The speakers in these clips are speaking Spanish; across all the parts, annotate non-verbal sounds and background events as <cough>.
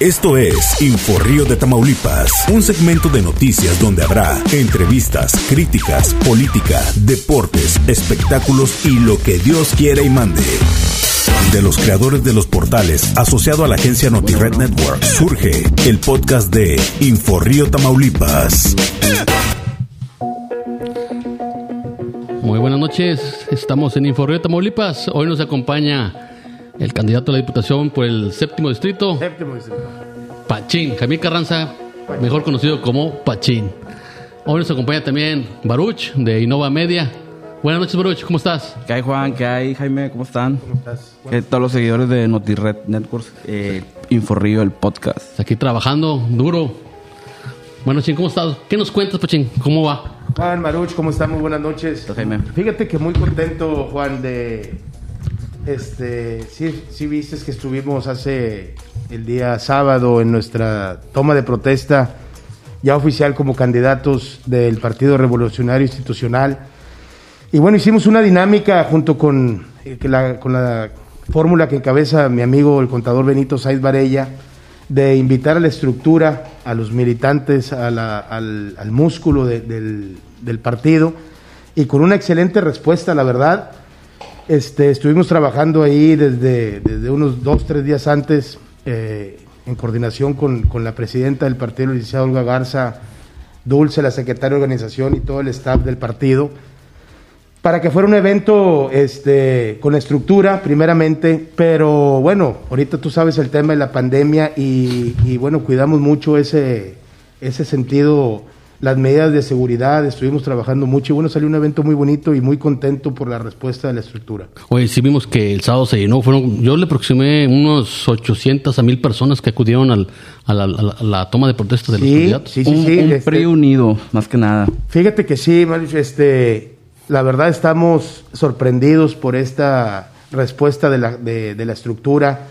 Esto es Inforrío de Tamaulipas, un segmento de noticias donde habrá entrevistas, críticas, política, deportes, espectáculos y lo que Dios quiera y mande. De los creadores de los portales asociado a la agencia NotiRed Network surge el podcast de Inforrío Tamaulipas. Muy buenas noches, estamos en Inforrío Tamaulipas. Hoy nos acompaña el candidato a la diputación por el séptimo distrito, Séptimo distrito. Pachín, Jamil Carranza, mejor conocido como Pachín. Hoy nos acompaña también Baruch de Innova Media. Buenas noches, Baruch, ¿cómo estás? ¿Qué hay, Juan? ¿Qué hay, Jaime? ¿Cómo están? estás? ¿Qué todos los seguidores de NotiRed Networks? Eh, Inforrío, el podcast. Aquí trabajando duro. Bueno, Pachín, ¿cómo estás? ¿Qué nos cuentas, Pachín? ¿Cómo va? Juan Maruch, ¿cómo están? Muy buenas noches. Jaime. Fíjate que muy contento, Juan, de... Este, sí, sí viste que estuvimos hace el día sábado en nuestra toma de protesta ya oficial como candidatos del Partido Revolucionario Institucional. Y bueno, hicimos una dinámica junto con, eh, la, con la fórmula que encabeza mi amigo el contador Benito Saiz Varella, de invitar a la estructura, a los militantes, a la- al, al músculo de- del, del partido, y con una excelente respuesta, la verdad. Este, estuvimos trabajando ahí desde, desde unos dos, tres días antes, eh, en coordinación con, con la presidenta del partido, licenciada Olga Garza Dulce, la secretaria de organización y todo el staff del partido, para que fuera un evento este, con estructura, primeramente, pero bueno, ahorita tú sabes el tema de la pandemia y, y bueno, cuidamos mucho ese, ese sentido, las medidas de seguridad, estuvimos trabajando mucho y bueno, salió un evento muy bonito y muy contento por la respuesta de la estructura. Hoy sí vimos que el sábado se llenó. Fueron, yo le aproximé unos 800 a 1000 personas que acudieron al- a, la, a la- a la toma de protesta de los Sí, candidatos. sí, sí, un sí. un este- PRI unido, más que nada. Fíjate que sí, este, la verdad estamos sorprendidos por esta respuesta de la, de, de la estructura,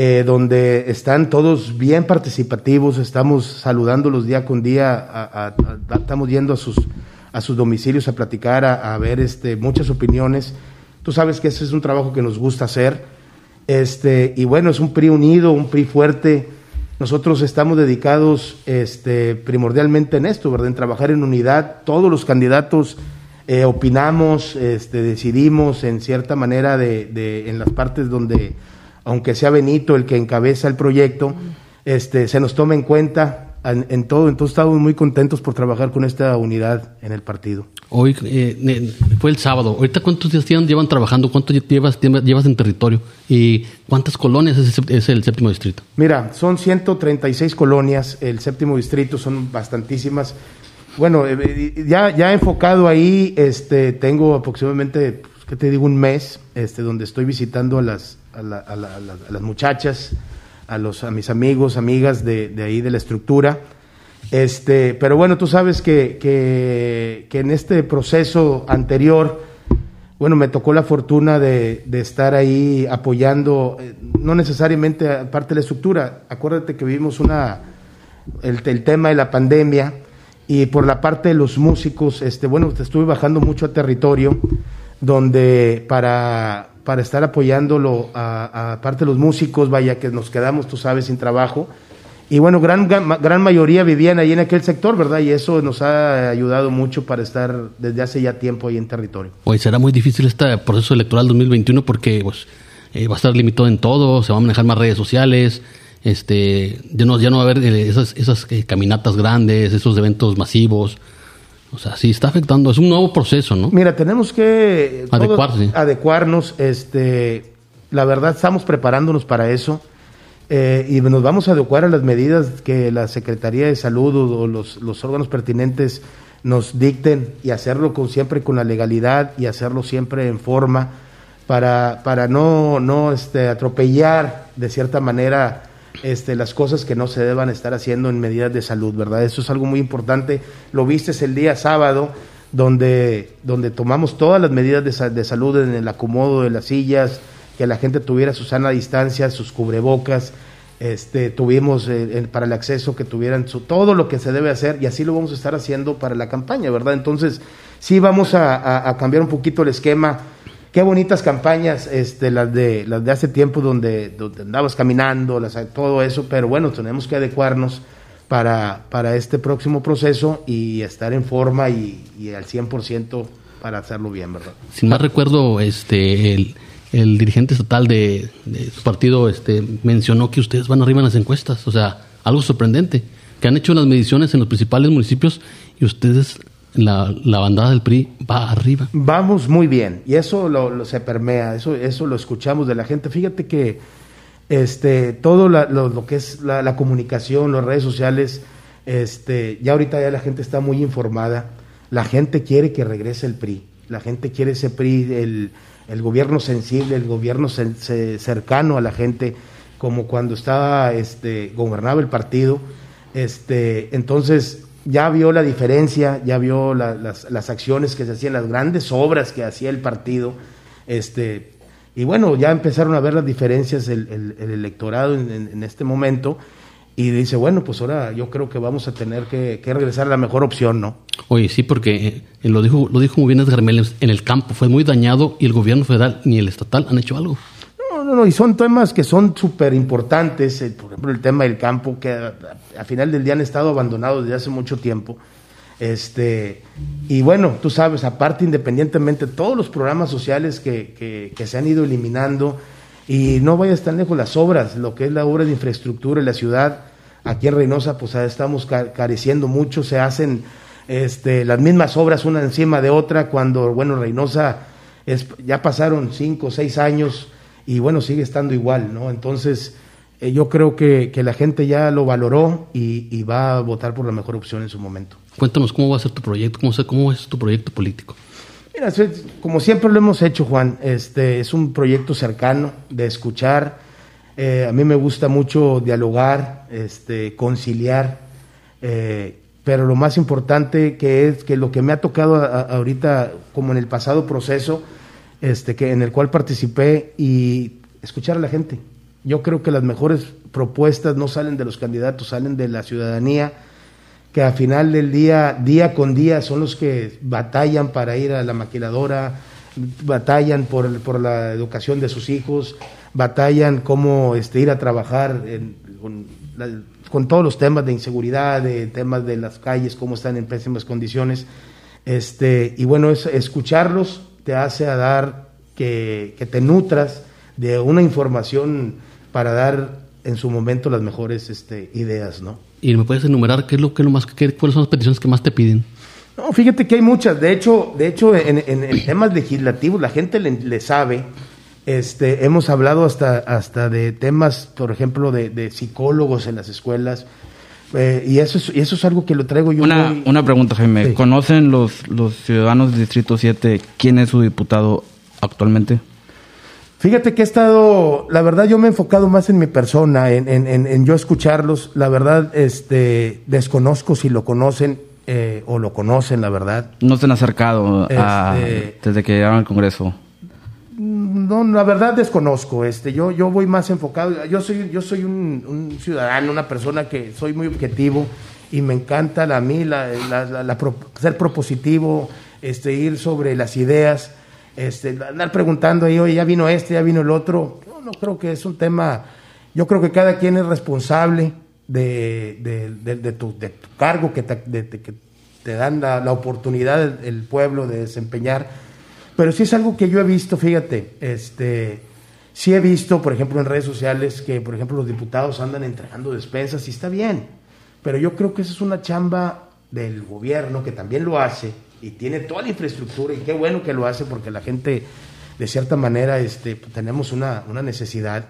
eh, donde están todos bien participativos, estamos saludándolos día con día, a- a- a- estamos yendo a sus, a sus domicilios a platicar, a, ver este, muchas opiniones. Tú sabes que ese es un trabajo que nos gusta hacer. Este, y bueno, es un PRI unido, un PRI fuerte. Nosotros estamos dedicados este, primordialmente en esto, ¿verdad? En trabajar en unidad. Todos los candidatos eh, opinamos, este, decidimos en cierta manera de, de- en las partes donde, aunque sea Benito el que encabeza el proyecto, este, se nos toma en cuenta en, en todo. Entonces estamos muy contentos por trabajar con esta unidad en el partido. Hoy eh, fue el sábado. Ahorita, ¿cuántos días llevan, trabajando? ¿Cuánto lle- llevas, llevas en territorio? ¿Y cuántas colonias es, es el séptimo distrito? Mira, son 136 colonias, el séptimo distrito son bastantísimas. Bueno, eh, eh, ya, ya enfocado ahí, este, tengo aproximadamente, ¿qué te digo? Un mes, este, donde estoy visitando a las, a, la- a la- las muchachas, a, los, a mis amigos, amigas de, ahí de la estructura. Este, pero bueno, tú sabes que, que, en este proceso anterior, bueno, me tocó la fortuna de, estar ahí apoyando, eh, no necesariamente a parte de la estructura. Acuérdate que vivimos una, el, el tema de la pandemia y por la parte de los músicos, este, bueno, estuve bajando mucho a territorio donde para, para estar apoyándolo a, a parte de los músicos, vaya que nos quedamos, tú sabes, sin trabajo. Y bueno, gran, gran, mayoría vivían ahí en aquel sector, ¿verdad? Y eso nos ha ayudado mucho para estar desde hace ya tiempo ahí en territorio. Hoy será muy difícil este proceso electoral 2021 porque pues, eh, va a estar limitado en todo, se van a manejar más redes sociales, este, ya no, ya no va a haber eh, esas, esas eh, caminatas grandes, esos eventos masivos. O sea, sí está afectando, es un nuevo proceso, ¿no? Mira, tenemos que todos Adecuarse. adecuarnos. Este, la verdad, estamos preparándonos para eso eh, y nos vamos a adecuar a las medidas que la Secretaría de Salud o, o los, los órganos pertinentes nos dicten y hacerlo con, siempre con la legalidad y hacerlo siempre en forma para, para no, no este, atropellar de cierta manera este, las cosas que no se deban estar haciendo en medidas de salud, ¿verdad? Eso es algo muy importante. Lo viste el día sábado, donde, donde tomamos todas las medidas de, de salud en el acomodo de las sillas, que la gente tuviera su sana distancia, sus cubrebocas, este, tuvimos eh, para el acceso que tuvieran su, todo lo que se debe hacer y así lo vamos a estar haciendo para la campaña, ¿verdad? Entonces, sí vamos a cambiar un poquito el esquema qué bonitas campañas, este, las de, las de hace tiempo donde, andabas caminando, las, todo eso, pero bueno, tenemos que adecuarnos para, para este próximo proceso y estar en forma y, y al 100% para hacerlo bien, ¿verdad? Sin más recuerdo, este, el, el dirigente estatal de, de su partido este, mencionó que ustedes van arriba en las encuestas, o sea, algo sorprendente, que han hecho las mediciones en los principales municipios y ustedes, la, la bandada del PRI, va arriba. Vamos muy bien y eso lo, se permea, eso, eso lo escuchamos de la gente. Fíjate que este, todo lo, que es la, comunicación, las redes sociales, este, ya ahorita ya la gente está muy informada. La gente quiere que regrese el PRI. La gente quiere ese PRI, el, el gobierno sensible, el gobierno ce- ce- cercano a la gente, como cuando estaba, este, gobernaba el partido. Este, entonces, ya vio la diferencia, ya vio la- las, las acciones que se hacían, las grandes obras que hacía el partido. Este, y bueno, ya empezaron a ver las diferencias el, el- el electorado en, en- este momento. Y dice, bueno, pues ahora yo creo que vamos a tener que, que regresar a la mejor opción, ¿no? Oye, sí, porque eh, lo dijo, lo dijo muy bien Edgar en el campo fue muy dañado y el gobierno federal ni el estatal han hecho algo. No, no, y son temas que son súper importantes, eh, por ejemplo, el tema del campo, que al final del día han estado abandonados desde hace mucho tiempo. Este, y bueno, tú sabes, aparte, independientemente, todos los programas sociales que, que- que se han ido eliminando, y no vayas tan lejos, las obras, lo que es la obra de infraestructura en la ciudad, aquí en Reynosa, pues ah, estamos ca- careciendo mucho, se hacen este, las mismas obras una encima de otra, cuando, bueno, Reynosa es, ya pasaron cinco o seis años y bueno, sigue estando igual, ¿no? Entonces, eh, yo creo que, que la gente ya lo valoró y, y va a votar por la mejor opción en su momento. Cuéntanos cómo va a ser tu proyecto, cómo, cómo es tu proyecto político. Mira, como siempre lo hemos hecho, Juan, este es un proyecto cercano de escuchar. Eh, a mí me gusta mucho dialogar, este, conciliar, eh, pero lo más importante que es que lo que me ha tocado a- a- ahorita, como en el pasado proceso, este, que en el cual participé y escuchar a la gente. Yo creo que las mejores propuestas no salen de los candidatos, salen de la ciudadanía que al final del día, día con día, son los que batallan para ir a la maquiladora, batallan por, la educación de sus hijos, batallan cómo este, ir a trabajar con todos los temas de inseguridad, de temas de las calles, cómo están en pésimas condiciones. Este, y bueno, es, escucharlos te hace a dar que, que te nutras de una información para dar en su momento las mejores este, ideas, ¿no? Y me puedes enumerar qué es lo que lo más qué- cuáles son las peticiones que más te piden. No, fíjate que hay muchas. De hecho, de hecho en, en- en temas legislativos la gente le, le sabe. Este, hemos hablado hasta, hasta de temas, por ejemplo, de, de psicólogos en las escuelas. Eh, y, eso es, y eso es algo que lo traigo yo Una, muy- una pregunta, Jaime. Sí. ¿Conocen los, los ciudadanos del Distrito 7 quién es su diputado actualmente? Fíjate que he estado, la verdad yo me he enfocado más en mi persona, en, en- en- en yo escucharlos. La verdad, este, desconozco si lo conocen eh, o lo conocen, la verdad. No se han acercado a- Este- desde que llegaron al Congreso. No, la verdad desconozco. Este, yo, yo voy más enfocado. Yo soy, yo soy un, ciudadano, una persona que soy muy objetivo y me encanta la, a mí la, la- la- ser propositivo, este, ir sobre las ideas, este, andar preguntando ahí, oye, ya vino este, ya vino el otro. Yo no creo que es un tema. Yo creo que cada quien es responsable de, de- de- de tu, cargo que te, que te dan la, oportunidad el pueblo de desempeñar. Pero sí es algo que yo he visto, fíjate, este, sí he visto, por ejemplo, en redes sociales que, por ejemplo, los diputados andan entregando despensas y está bien, pero yo creo que esa es una chamba del gobierno que también lo hace y tiene toda la infraestructura y qué bueno que lo hace porque la gente, de cierta manera, este, pues, tenemos una, una necesidad.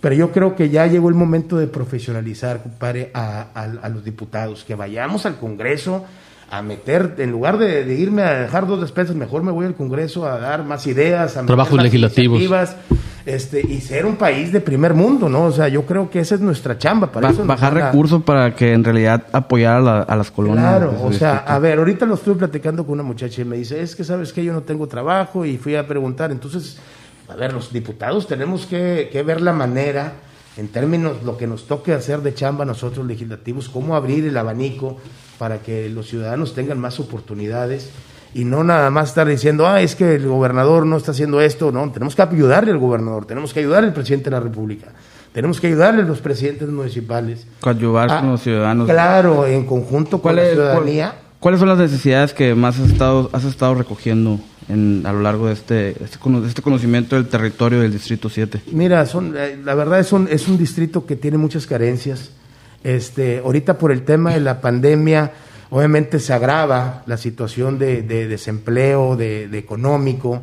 Pero yo creo que ya llegó el momento de profesionalizar, compadre, a, a- a los diputados, que vayamos al Congreso a meter, en lugar de, de irme a dejar dos despensas, mejor me voy al Congreso a dar más ideas, a meter Trabajos más legislativos. Este, y ser un país de primer mundo, ¿no? O sea, yo creo que esa es nuestra chamba. Para Ba- eso bajar a- recursos para que en realidad apoyar a, la- a las colonias. Claro, o sea, distrito. a ver, ahorita lo estuve platicando con una muchacha y me dice, es que sabes que yo no tengo trabajo y fui a preguntar, entonces, a ver, los diputados tenemos que, que ver la manera, en términos lo que nos toque hacer de chamba nosotros legislativos, cómo abrir el abanico para que los ciudadanos tengan más oportunidades y no nada más estar diciendo, ah, es que el gobernador no está haciendo esto, no, tenemos que ayudarle al gobernador, tenemos que ayudarle al presidente de la República, tenemos que ayudarle a los presidentes municipales. Coadyuvar Ah, con los ciudadanos. Claro, en conjunto con ¿Cuál la es- ciudadanía. cuál- ¿Cuáles son las necesidades que más has estado, has estado recogiendo en, a lo largo de este, este, este conocimiento del territorio del Distrito 7? Mira, son, eh, la verdad es un, es un distrito que tiene muchas carencias. Este, ahorita por el tema de la pandemia, obviamente se agrava la situación de, de desempleo, de, económico.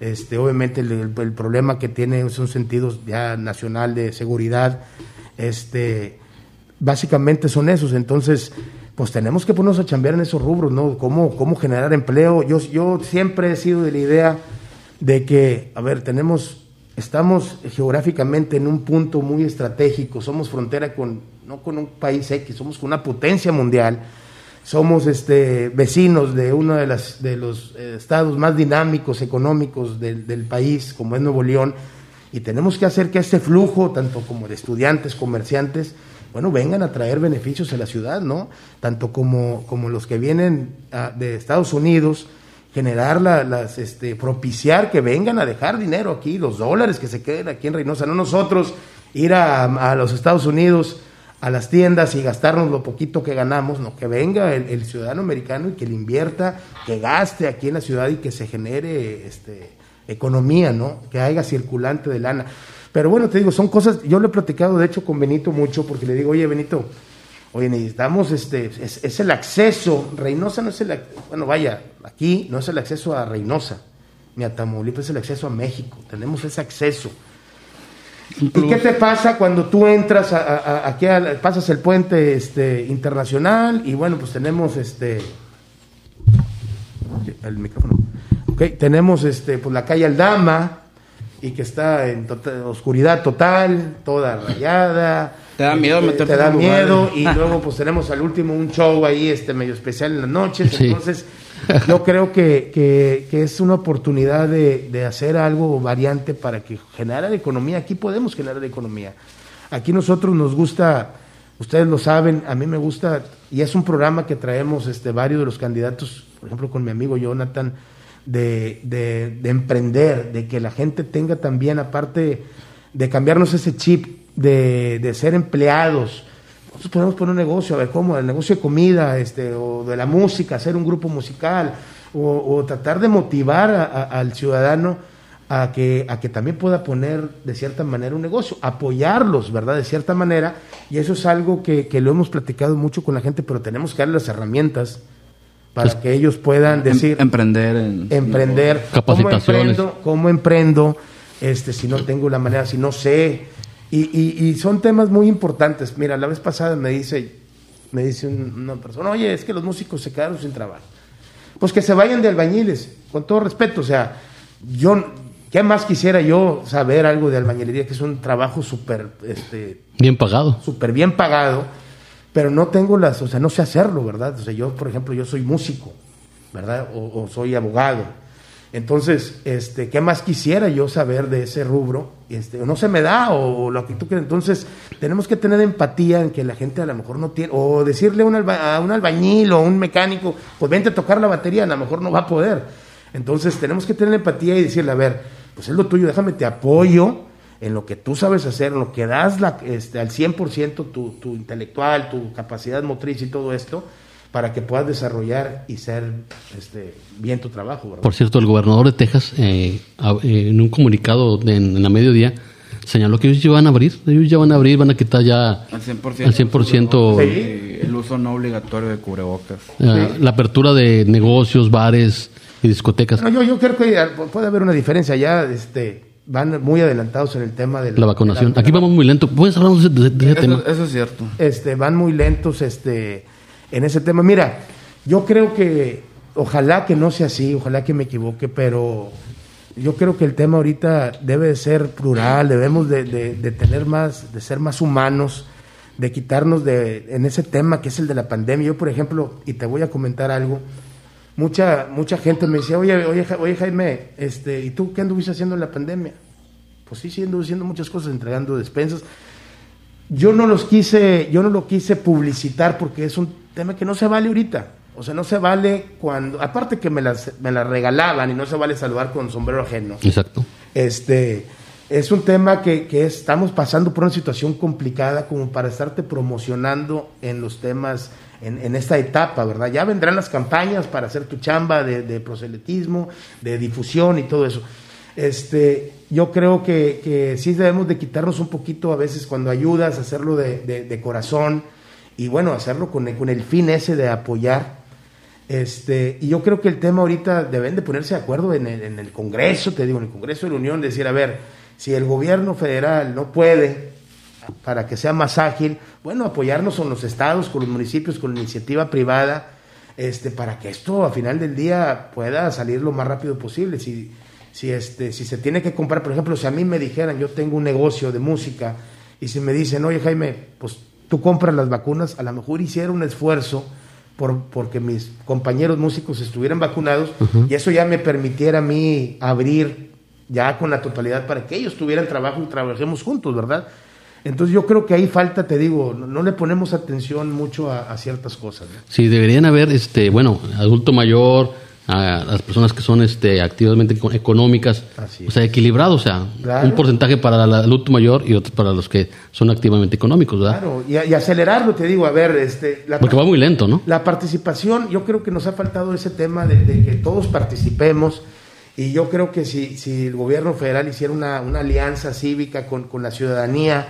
Este, obviamente el, problema que tiene son sentidos ya nacional de seguridad. Este, básicamente son esos. Entonces, pues tenemos que ponernos a chambear en esos rubros, ¿no? Cómo, cómo generar empleo. Yo, yo siempre he sido de la idea de que, a ver, tenemos, estamos geográficamente en un punto muy estratégico, somos frontera con, no con un país X, somos con una potencia mundial, somos este, vecinos de uno de, las, de los eh, estados más dinámicos económicos del, del país, como es Nuevo León, y tenemos que hacer que este flujo, tanto como de estudiantes, comerciantes, bueno, vengan a traer beneficios a la ciudad, ¿no? Tanto como, como los que vienen ah, de Estados Unidos, generar la- las, este, propiciar que vengan a dejar dinero aquí, los dólares que se queden aquí en Reynosa, no nosotros ir a, a los Estados Unidos, a las tiendas y gastarnos lo poquito que ganamos, no, que venga el, ciudadano americano y que le invierta, que gaste aquí en la ciudad y que se genere este, economía, ¿no? Que haya circulante de lana. Pero bueno, te digo, son cosas, yo lo he platicado de hecho con Benito mucho, porque le digo, oye Benito, Oye, necesitamos, este, es, es el acceso, Reynosa no es el, bueno, vaya, aquí no es el acceso a Reynosa, ni a Tamaulipas, es el acceso a México, tenemos ese acceso. ¿Y qué te pasa cuando tú entras a, a- a- aquí, pasas el puente este, internacional y bueno, pues tenemos este, el micrófono, Ok, tenemos este, pues la calle Aldama y que está en tota- oscuridad total, toda rayada. Te da miedo meterte Te da esos lugares. miedo y <laughs> luego pues tenemos al último un show ahí este medio especial en las noches. Sí. Entonces yo creo que, que- es una oportunidad de, de hacer algo variante para que generar economía. Aquí podemos generar economía. Aquí nosotros nos gusta, ustedes lo saben, a mí me gusta, y es un programa que traemos este, varios de los candidatos, por ejemplo con mi amigo Jonathan, de, de- de emprender, de que la gente tenga también, aparte de cambiarnos ese chip de, de ser empleados, nosotros podemos poner un negocio, a ver cómo, el negocio de comida, este, o de la música, hacer un grupo musical, o, o tratar de motivar a- a- al ciudadano a que, a que también pueda poner de cierta manera un negocio, apoyarlos, ¿verdad? De cierta manera, y eso es algo que, que lo hemos platicado mucho con la gente, pero tenemos que darle las herramientas para Pues, que ellos puedan Em- decir, emprender en... emprender, Capacitaciones. ¿Cómo emprendo? ¿Cómo emprendo? Este, si no tengo la manera, si no sé. Y, y- y son temas muy importantes. Mira, la vez pasada me dice, me dice un- una persona, oye, es que los músicos se quedaron sin trabajo. Pues que se vayan de albañiles, con todo respeto. O sea, yo, ¿qué más quisiera yo saber algo de albañilería? Que es un trabajo súper, este, Bien pagado. súper bien pagado, pero no tengo las, o sea, no sé hacerlo, ¿verdad? O sea, yo, por ejemplo, yo soy músico, ¿verdad? O, o soy abogado. Entonces, este, ¿qué más quisiera yo saber de ese rubro? Este, no se me da, o, lo que tú quieras. Entonces, tenemos que tener empatía en que la gente a lo mejor no tiene, o decirle a un, alba- a un albañil o un mecánico, pues vente a tocar la batería, a lo mejor no va a poder. Entonces, tenemos que tener empatía y decirle, a ver, pues es lo tuyo, déjame te apoyo en lo que tú sabes hacer, en lo que das la, este, al 100% tu, tu intelectual, tu capacidad motriz y todo esto, para que puedas desarrollar y ser este, bien tu trabajo. ¿verdad? Por cierto, el gobernador de Texas, eh, eh, en un comunicado de- en, en la mediodía, señaló que ellos ya van a abrir, ellos ya van a abrir, van a quitar ya Al 100%. al 100% Sí. Eh, El uso no obligatorio de cubrebocas. eh, la apertura de negocios, bares y discotecas. Bueno, yo, yo creo que puede haber una diferencia. Ya este, van muy adelantados en el tema de La vacunación. de la- Aquí vamos muy lento. ¿Puedes hablar de, de- de ese tema? Eso, eso es cierto. este, van muy lentos este, en ese tema. Mira, yo creo que, ojalá que no sea así, ojalá que me equivoque, pero yo creo que el tema ahorita debe de ser plural, debemos de, tener más, de ser más humanos, de quitarnos de, en ese tema que es el de la pandemia. Yo, por ejemplo, y te voy a comentar algo, mucha, mucha gente me decía, oye, oye, oye Jaime, este, ¿y tú qué anduviste haciendo en la pandemia? Pues sí, sí, anduve haciendo muchas cosas, entregando despensas yo no los quise, yo no lo quise publicitar porque es un tema que no se vale ahorita. O sea, no se vale cuando, aparte que me las, me las regalaban y no se vale saludar con sombrero ajeno. Exacto. Este, es un tema que, que estamos pasando por una situación complicada como para estarte promocionando en los temas, en, en esta etapa, ¿verdad? Ya vendrán las campañas para hacer tu chamba de, de proselitismo, de difusión y todo eso. Este, yo creo que, que sí debemos de quitarnos un poquito a veces cuando ayudas, hacerlo de, de, de corazón y bueno, hacerlo con el, con el fin ese de apoyar. Este, y yo creo que el tema ahorita deben de ponerse de acuerdo en el, en el Congreso, te digo, en el Congreso de la Unión, decir, a ver, si el gobierno federal no puede, para que sea más ágil, bueno, apoyarnos con los estados, con los municipios, con la iniciativa privada, este, para que esto a final del día pueda salir lo más rápido posible. Si, si, este, si se tiene que comprar, por ejemplo, si a mí me dijeran, yo tengo un negocio de música, y si me dicen, oye Jaime, pues tú compras las vacunas, a lo mejor hiciera un esfuerzo por, porque mis compañeros músicos estuvieran vacunados y eso ya me permitiera a mí abrir ya con la totalidad para que ellos tuvieran trabajo y trabajemos juntos, ¿verdad? Entonces yo creo que ahí falta, te digo, no, no le ponemos atención mucho a, a ciertas cosas. ¿no? Sí, deberían haber, este, bueno, adulto mayor, a las personas que son este, activamente eco- económicas, o sea, equilibrado, o sea, Claro. un porcentaje para el adulto mayor y otro para los que son activamente económicos, ¿verdad? Claro, y, y acelerarlo, te digo, a ver, este, la, Porque va muy lento, ¿no? la participación, yo creo que nos ha faltado ese tema de, de que todos participemos y yo creo que si, si el gobierno federal hiciera una, una alianza cívica con, con la ciudadanía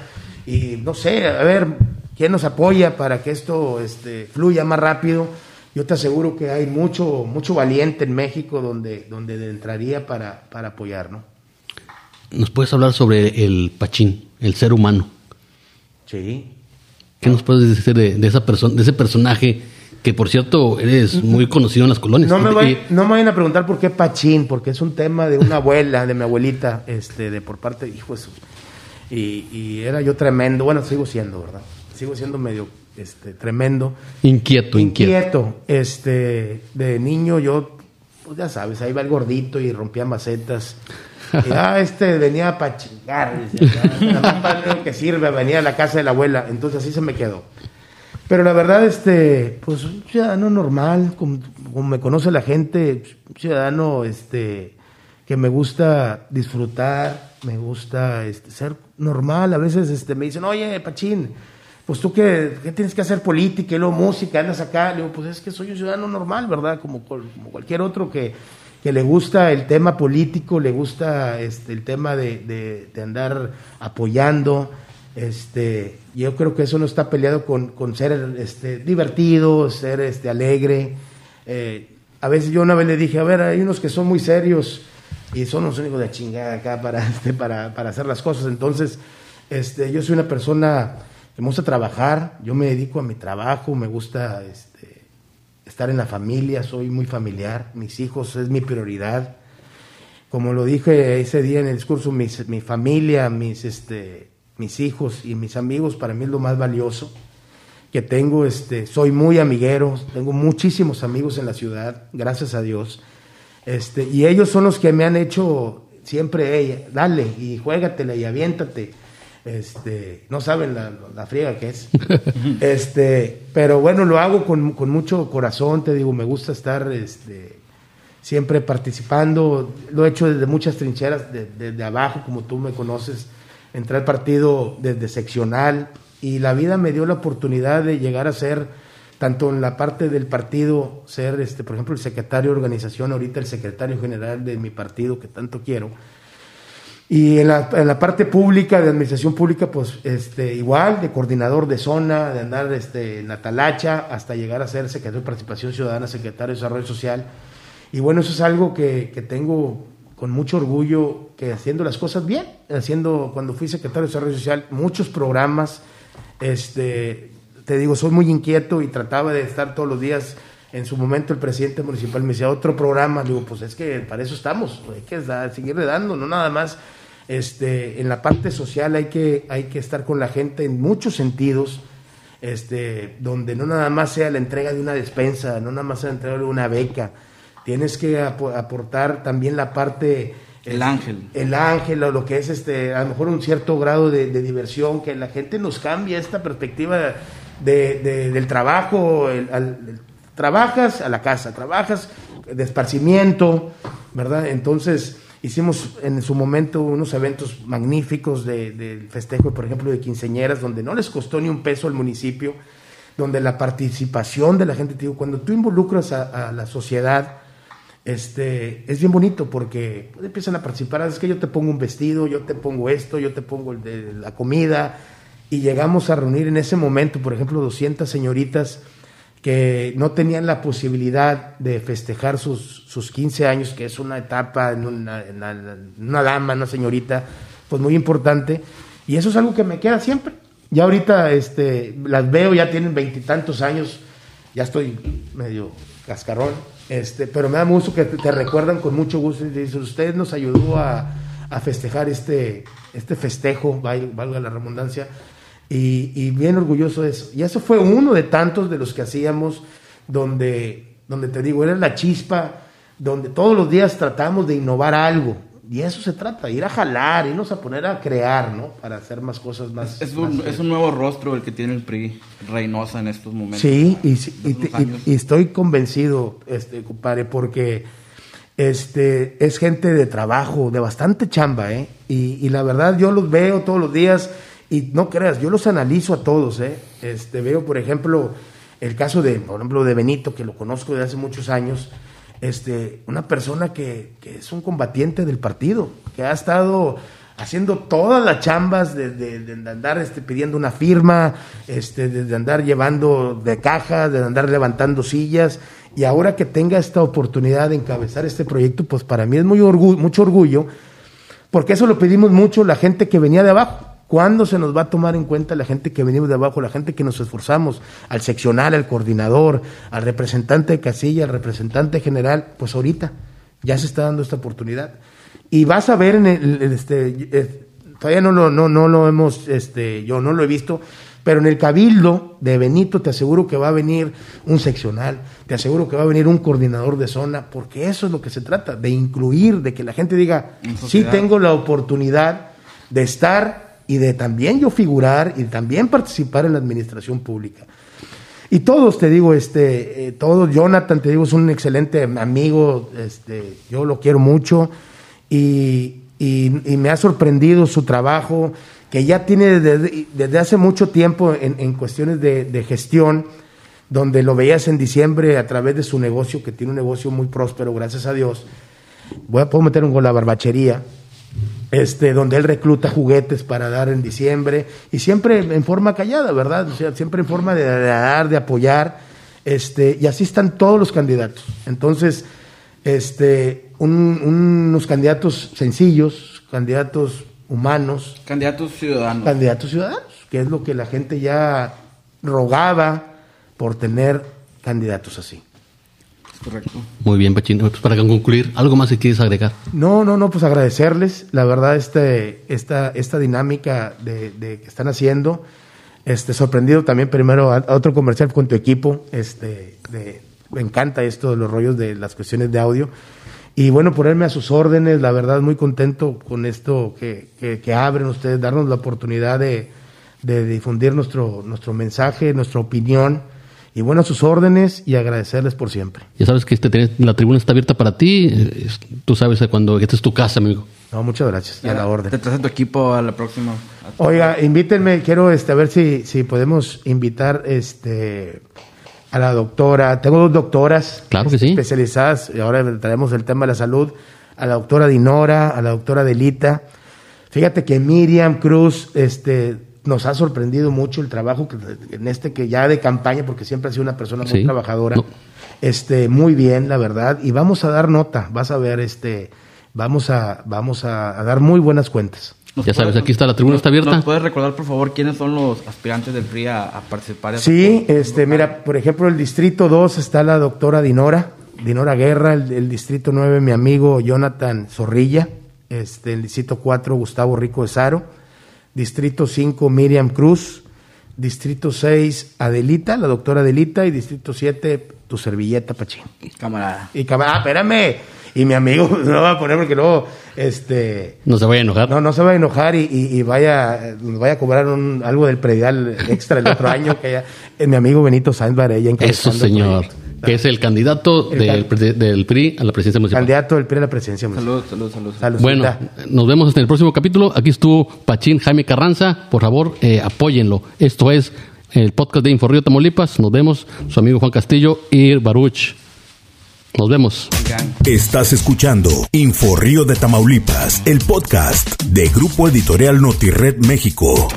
y no sé, a ver, ¿quién nos apoya para que esto este, fluya más rápido? Yo te aseguro que hay mucho, mucho valiente en México donde, donde entraría para, para apoyar, ¿no? ¿Nos puedes hablar sobre el Pachín, el ser humano? Sí. ¿Qué nos puedes decir de, de esa persona, de ese personaje que, por cierto, eres muy conocido en las colonias? No me, vayan, no me vayan a preguntar por qué Pachín, porque es un tema de una abuela, de mi abuelita, este, de por parte de hijos. Y, y era yo tremendo, bueno, sigo siendo, ¿verdad? Sigo siendo medio este, tremendo. inquieto, inquieto. Inquieto. Este, de niño yo, pues ya sabes, ahí va el gordito y rompía macetas. Y, <laughs> ah, este venía para chingar. decía, "Ah, nada más para lo que sirve, venía a la casa de la abuela. Entonces así se me quedó. Pero la verdad, este, pues un ciudadano normal, como, como me conoce la gente, un ciudadano este, que me gusta disfrutar, me gusta este, ser normal. A veces este, me dicen, oye, Pachín, pues tú qué, qué tienes que hacer política y luego música, andas acá. Le digo, pues es que soy un ciudadano normal, ¿verdad? Como, como cualquier otro que, que le gusta el tema político, le gusta este, el tema de, de- andar apoyando. Este, yo creo que eso no está peleado con, con ser este, divertido, ser este, alegre. Eh, a veces yo una vez le dije, a ver, hay unos que son muy serios y son los únicos de chingada acá para, <laughs> este, para, para hacer las cosas. Entonces, este, yo soy una persona me gusta trabajar, yo me dedico a mi trabajo, me gusta este, estar en la familia, soy muy familiar, mis hijos es mi prioridad. Como lo dije ese día en el discurso, mis- mi familia, mis, este, mis hijos y mis amigos para mí es lo más valioso que tengo. Este, soy muy amiguero, tengo muchísimos amigos en la ciudad, gracias a Dios. Este, y ellos son los que me han hecho siempre, "Ey, dale y juégatela y aviéntate. Este, no saben la, la friega que es. <laughs> este, pero bueno, lo hago con, con mucho corazón, te digo, me gusta estar este, siempre participando. Lo he hecho desde muchas trincheras, de- desde abajo, como tú me conoces. Entré al partido desde seccional y la vida me dio la oportunidad de llegar a ser, tanto en la parte del partido, ser, este, por ejemplo, el secretario de organización, ahorita el secretario general de mi partido que tanto quiero. Y en la, parte pública, de administración pública, pues este, igual, de coordinador de zona, de andar este, en Atalacha, hasta llegar a ser secretario de Participación Ciudadana, secretario de Desarrollo Social. Y bueno, eso es algo que, que tengo con mucho orgullo, que haciendo las cosas bien, haciendo, cuando fui secretario de Desarrollo Social, muchos programas, este, te digo, soy muy inquieto y trataba de estar todos los días. En su momento el presidente municipal me decía, otro programa, digo, pues es que para eso estamos, hay que seguirle dando, no nada más este, en la parte social hay que, hay que estar con la gente en muchos sentidos, este, donde no nada más sea la entrega de una despensa, no nada más sea la entrega de una beca, tienes que apo- aportar también la parte... El este, ángel. El ángel, o lo que es este, a lo mejor un cierto grado de, de diversión, que la gente nos cambie esta perspectiva de, de- del trabajo, el- al- el- Trabajas a la casa, trabajas de esparcimiento, ¿verdad? Entonces hicimos en su momento unos eventos magníficos de festejo, por ejemplo, de quinceñeras, donde no les costó ni un peso al municipio, donde la participación de la gente, digo, cuando tú involucras a, a la sociedad, este, es bien bonito porque empiezan a participar, es que yo te pongo un vestido, yo te pongo esto, yo te pongo el de la comida, y llegamos a reunir en ese momento, por ejemplo, 200 señoritas que no tenían la posibilidad de festejar sus, sus 15 años, que es una etapa en una, una dama, una señorita, pues muy importante, y eso es algo que me queda siempre. Ya ahorita este, las veo, ya tienen veintitantos años, ya estoy medio cascarón, este, pero me da mucho que te, recuerdan con mucho gusto y dicen, usted nos ayudó a, a festejar este, este festejo, valga la redundancia, y, bien orgulloso de eso. Y eso fue uno de tantos de los que hacíamos, donde, donde te digo, era la chispa, donde todos los días tratamos de innovar algo. Y eso se trata, ir a jalar, irnos a poner a crear, ¿no? Para hacer más cosas más... Es un, es un nuevo rostro el que tiene el PRI, Reynosa, en estos momentos. Sí, y, y, estoy convencido, este, compadre, porque este, es gente de trabajo, de bastante chamba, ¿eh? Y, la verdad, yo los veo todos los días y no creas, yo los analizo a todos, ¿eh? Este, veo, por ejemplo, el caso de, por ejemplo, de Benito, que lo conozco de hace muchos años, este, una persona que, es un combatiente del partido, que ha estado haciendo todas las chambas de, andar este, pidiendo una firma, este, de, andar llevando de caja, de andar levantando sillas, y ahora que tenga esta oportunidad de encabezar este proyecto, pues para mí es muy mucho orgullo, porque eso lo pedimos mucho la gente que venía de abajo. ¿Cuándo se nos va a tomar en cuenta la gente que venimos de abajo, la gente que nos esforzamos, al seccional, al coordinador, al representante de casilla, al representante general? Pues ahorita ya se está dando esta oportunidad. Y vas a ver en el, este, eh, todavía no lo, no, no lo hemos, este, yo no lo he visto, pero en el cabildo de Benito te aseguro que va a venir un seccional, te aseguro que va a venir un coordinador de zona, porque eso es lo que se trata, de incluir, de que la gente diga, sí tengo la oportunidad de estar y de también yo figurar y también participar en la administración pública. Y todos, te digo, este, eh, todos, Jonathan, te digo, es un excelente amigo, este, yo lo quiero mucho y, me ha sorprendido su trabajo, que ya tiene desde, hace mucho tiempo en, cuestiones de, gestión, donde lo veías en diciembre a través de su negocio, que tiene un negocio muy próspero, gracias a Dios. Voy a, puedo meter un gol a la barbachería este, donde él recluta juguetes para dar en diciembre, y siempre en forma callada, ¿verdad? O sea, siempre en forma de, dar, de apoyar, este, y así están todos los candidatos. Entonces, este, unos candidatos sencillos, candidatos humanos. Candidatos ciudadanos. Candidatos ciudadanos, que es lo que la gente ya rogaba por tener candidatos así. Correcto. Muy bien, Pachino. Pues para concluir, ¿algo más que quieres agregar? No, no, no, pues agradecerles, la verdad, este, esta, esta dinámica de, que están haciendo. Este, sorprendido también primero a, otro comercial con tu equipo. Este, me encanta esto de los rollos de las cuestiones de audio. Y bueno, ponerme a sus órdenes, la verdad, muy contento con esto que, que, abren ustedes, darnos la oportunidad de, de difundir nuestro, nuestro mensaje, nuestra opinión y bueno, a sus órdenes y agradecerles por siempre. Ya sabes que este, la tribuna está abierta para ti. Tú sabes cuando esta es tu casa, amigo. No, muchas gracias. a la orden. Te traes a tu equipo a la próxima. Oiga, invítenme. Quiero este, a ver si, si podemos invitar este, a la doctora. Tengo dos doctoras claro que sí. especializadas. Y ahora traemos el tema de la salud. A la doctora Dinora, a la doctora Delita. Fíjate que Miriam Cruz, este, nos ha sorprendido mucho el trabajo que, en este que ya de campaña, porque siempre ha sido una persona muy trabajadora, este, muy bien, la verdad, y vamos a dar nota, vas a ver, este, vamos a, vamos a, dar muy buenas cuentas. Ya sabes, aquí está la tribuna, está abierta. ¿Nos puedes recordar, por favor, quiénes son los aspirantes del PRI a, participar? Sí, este, mira, por ejemplo, el distrito 2 está la doctora Dinora, Dinora Guerra, el, distrito 9, mi amigo Jonathan Zorrilla, este, el distrito 4, Gustavo Rico de Saro, Distrito 5, Miriam Cruz. Distrito 6, Adelita, la doctora Adelita. Y Distrito 7, tu servilleta, Pachín. Camarada. Y camarada, ah, espérame. Y mi amigo <laughs> no va a poner porque luego, este... No se vaya a enojar. No, no se va a enojar y, y, vaya, nos vaya a cobrar algo del predial extra el otro <laughs> año que ya... Eh, mi amigo Benito Sáenz Varella Eso, señor. Que es el candidato El del, can- pre- del PRI a la presidencia municipal. Candidato del PRI a la presidencia municipal. Salud, salud, salud. Salud. Bueno, nos vemos en el próximo capítulo. Aquí estuvo Pachín Jaime Carranza. Por favor, eh, apóyenlo. Esto es el podcast de Inforrío Tamaulipas. Nos vemos. Su amigo Juan Castillo y Baruch. Nos vemos. Estás escuchando Info Río de Tamaulipas, el podcast de Grupo Editorial Notired México.